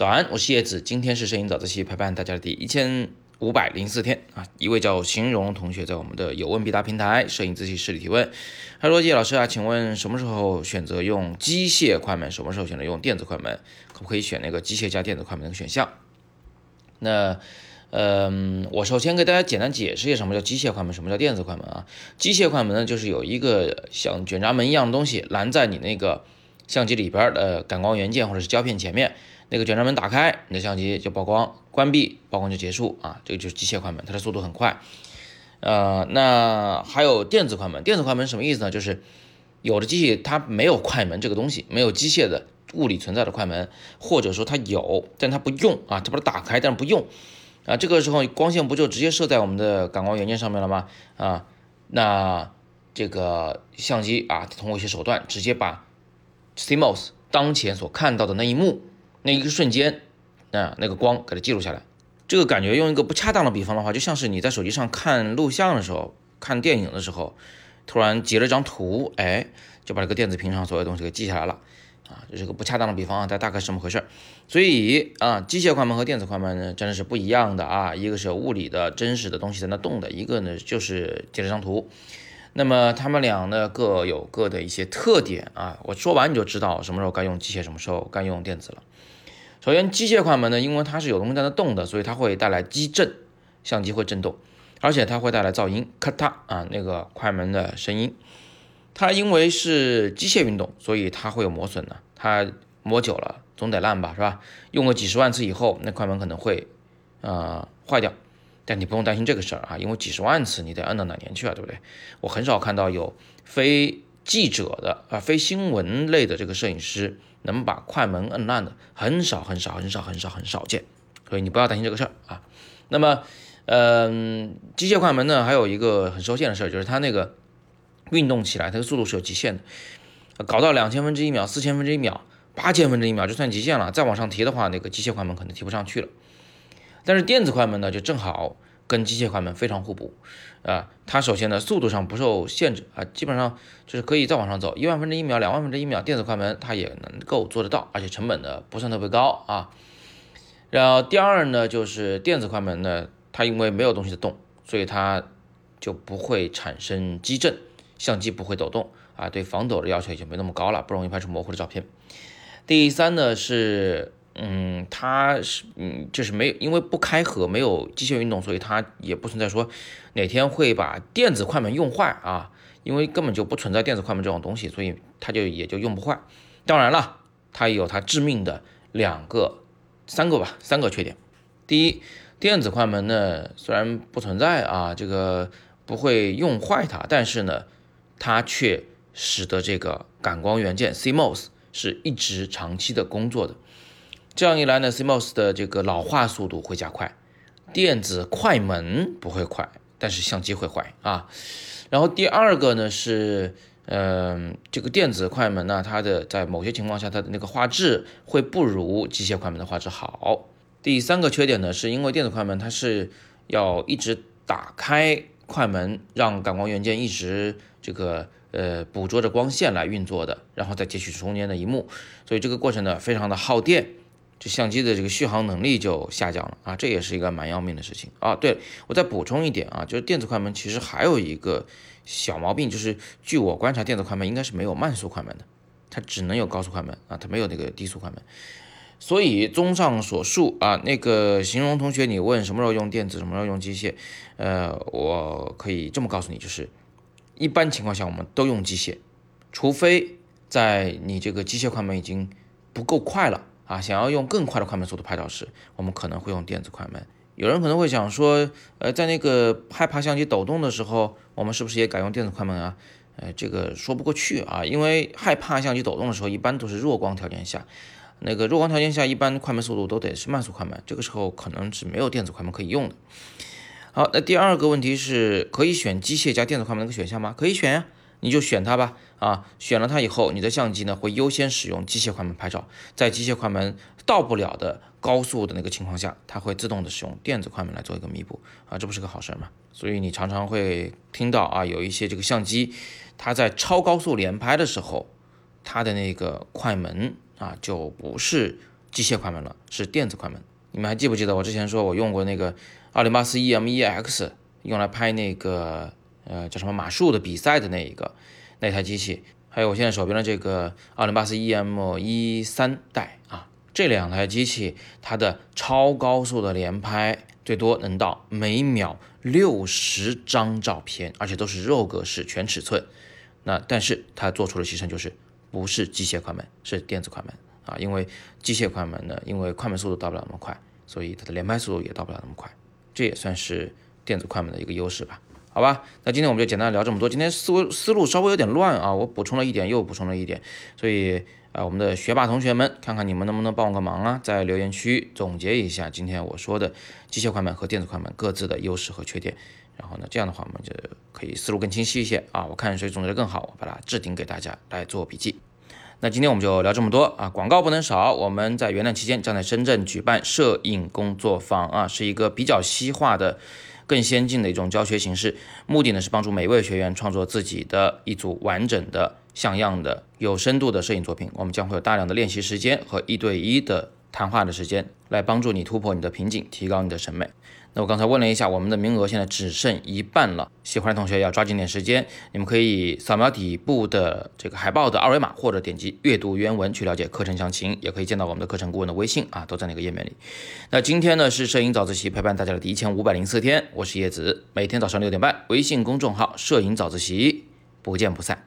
早安，我是叶子，今天是摄影早自习陪伴大家的第一千五百零四天啊。一位叫邢荣同学在我们的有问必答平台摄影自习室里提问，他说：叶老师啊，请问什么时候选择用机械快门，什么时候选择用电子快门？可不可以选那个机械加电子快门的选项？那，嗯，我首先给大家简单解释一下什么叫机械快门，什么叫电子快门啊？机械快门呢，就是有一个像卷闸门一样的东西拦在你那个相机里边的感光元件或者是胶片前面。那个卷闸门打开，你的相机就曝光，关闭，曝光就结束啊，这个就是机械快门，它的速度很快。呃，那还有电子快门，电子快门什么意思呢？就是有的机器它没有快门这个东西，没有机械的物理存在的快门，或者说它有，但它不用啊，它把它打开，但是不用啊，这个时候光线不就直接射在我们的感光元件上面了吗？啊，那这个相机啊，通过一些手段直接把 CMOS 当前所看到的那一幕。那一个瞬间，啊，那个光给它记录下来，这个感觉用一个不恰当的比方的话，就像是你在手机上看录像的时候，看电影的时候，突然截了张图，哎，就把这个电子屏上所有东西给记下来了，啊，这是个不恰当的比方啊，但大概是这么回事。所以啊，机械快门和电子快门呢，真的是不一样的啊，一个是有物理的真实的东西在那动的，一个呢就是截了张图。那么它们俩呢各有各的一些特点啊，我说完你就知道什么时候该用机械，什么时候该用电子了。首先，机械快门呢，因为它是有东西在那动的，所以它会带来机震，相机会震动，而且它会带来噪音，咔嗒啊，那个快门的声音。它因为是机械运动，所以它会有磨损的。它磨久了总得烂吧，是吧？用个几十万次以后，那快门可能会呃坏掉。但你不用担心这个事儿啊，因为几十万次你得摁到哪年去啊，对不对？我很少看到有非记者的啊，非新闻类的这个摄影师。能把快门摁烂的很少很少很少很少很少见，所以你不要担心这个事儿啊。那么，嗯，机械快门呢，还有一个很受限的事儿，就是它那个运动起来，它的速度是有极限的，搞到两千分之一秒、四千分之一秒、八千分之一秒就算极限了，再往上提的话，那个机械快门可能提不上去了。但是电子快门呢，就正好。跟机械快门非常互补，啊，它首先呢速度上不受限制啊，基本上就是可以再往上走，一万分之一秒、两万分之一秒，电子快门它也能够做得到，而且成本呢不算特别高啊。然后第二呢就是电子快门呢，它因为没有东西的动，所以它就不会产生机震，相机不会抖动啊，对防抖的要求也就没那么高了，不容易拍出模糊的照片。第三呢是。嗯，它是嗯，就是没有，因为不开合，没有机械运动，所以它也不存在说哪天会把电子快门用坏啊，因为根本就不存在电子快门这种东西，所以它就也就用不坏。当然了，它有它致命的两个、三个吧，三个缺点。第一，电子快门呢虽然不存在啊，这个不会用坏它，但是呢，它却使得这个感光元件 CMOS 是一直长期的工作的。这样一来呢，CMOS 的这个老化速度会加快，电子快门不会快，但是相机会坏啊。然后第二个呢是，嗯，这个电子快门呢，它的在某些情况下，它的那个画质会不如机械快门的画质好。第三个缺点呢，是因为电子快门它是要一直打开快门，让感光元件一直这个呃捕捉着光线来运作的，然后再截取中间的一幕，所以这个过程呢非常的耗电。这相机的这个续航能力就下降了啊，这也是一个蛮要命的事情啊。对我再补充一点啊，就是电子快门其实还有一个小毛病，就是据我观察，电子快门应该是没有慢速快门的，它只能有高速快门啊，它没有那个低速快门。所以综上所述啊，那个形容同学，你问什么时候用电子，什么时候用机械，呃，我可以这么告诉你，就是一般情况下我们都用机械，除非在你这个机械快门已经不够快了。啊，想要用更快的快门速度拍照时，我们可能会用电子快门。有人可能会想说，呃，在那个害怕相机抖动的时候，我们是不是也改用电子快门啊？呃，这个说不过去啊，因为害怕相机抖动的时候，一般都是弱光条件下，那个弱光条件下，一般快门速度都得是慢速快门，这个时候可能是没有电子快门可以用的。好，那第二个问题是可以选机械加电子快门那个选项吗？可以选呀。你就选它吧，啊，选了它以后，你的相机呢会优先使用机械快门拍照，在机械快门到不了的高速的那个情况下，它会自动的使用电子快门来做一个弥补，啊，这不是个好事吗？所以你常常会听到啊，有一些这个相机，它在超高速连拍的时候，它的那个快门啊就不是机械快门了，是电子快门。你们还记不记得我之前说我用过那个二零八四 EMEX 用来拍那个呃叫什么马术的比赛的那一个那台机器，还有我现在手边的这个奥林巴斯 EM 一三代啊，这两台机器它的超高速的连拍最多能到每秒六十张照片，而且都是 RAW 格式全尺寸。那但是它做出的牺牲就是不是机械快门，是电子快门。啊，因为机械快门呢，因为快门速度到不了那么快，所以它的连拍速度也到不了那么快，这也算是电子快门的一个优势吧？好吧，那今天我们就简单聊这么多。今天思维思路稍微有点乱啊，我补充了一点又补充了一点，所以啊，我们的学霸同学们，看看你们能不能帮我个忙啊，在留言区总结一下今天我说的机械快门和电子快门各自的优势和缺点，然后呢，这样的话我们就可以思路更清晰一些啊。我看谁总结的更好，我把它置顶给大家来做笔记。那今天我们就聊这么多啊，广告不能少。我们在元旦期间将在深圳举办摄影工作坊啊，是一个比较西化的、更先进的一种教学形式。目的呢是帮助每位学员创作自己的一组完整的、像样的、有深度的摄影作品。我们将会有大量的练习时间和一对一的谈话的时间，来帮助你突破你的瓶颈，提高你的审美。那我刚才问了一下，我们的名额现在只剩一半了，喜欢的同学要抓紧点时间。你们可以扫描底部的这个海报的二维码，或者点击阅读原文去了解课程详情，也可以见到我们的课程顾问的微信啊，都在那个页面里。那今天呢是摄影早自习陪伴大家的第一千五百零四天，我是叶子，每天早上六点半，微信公众号摄影早自习，不见不散。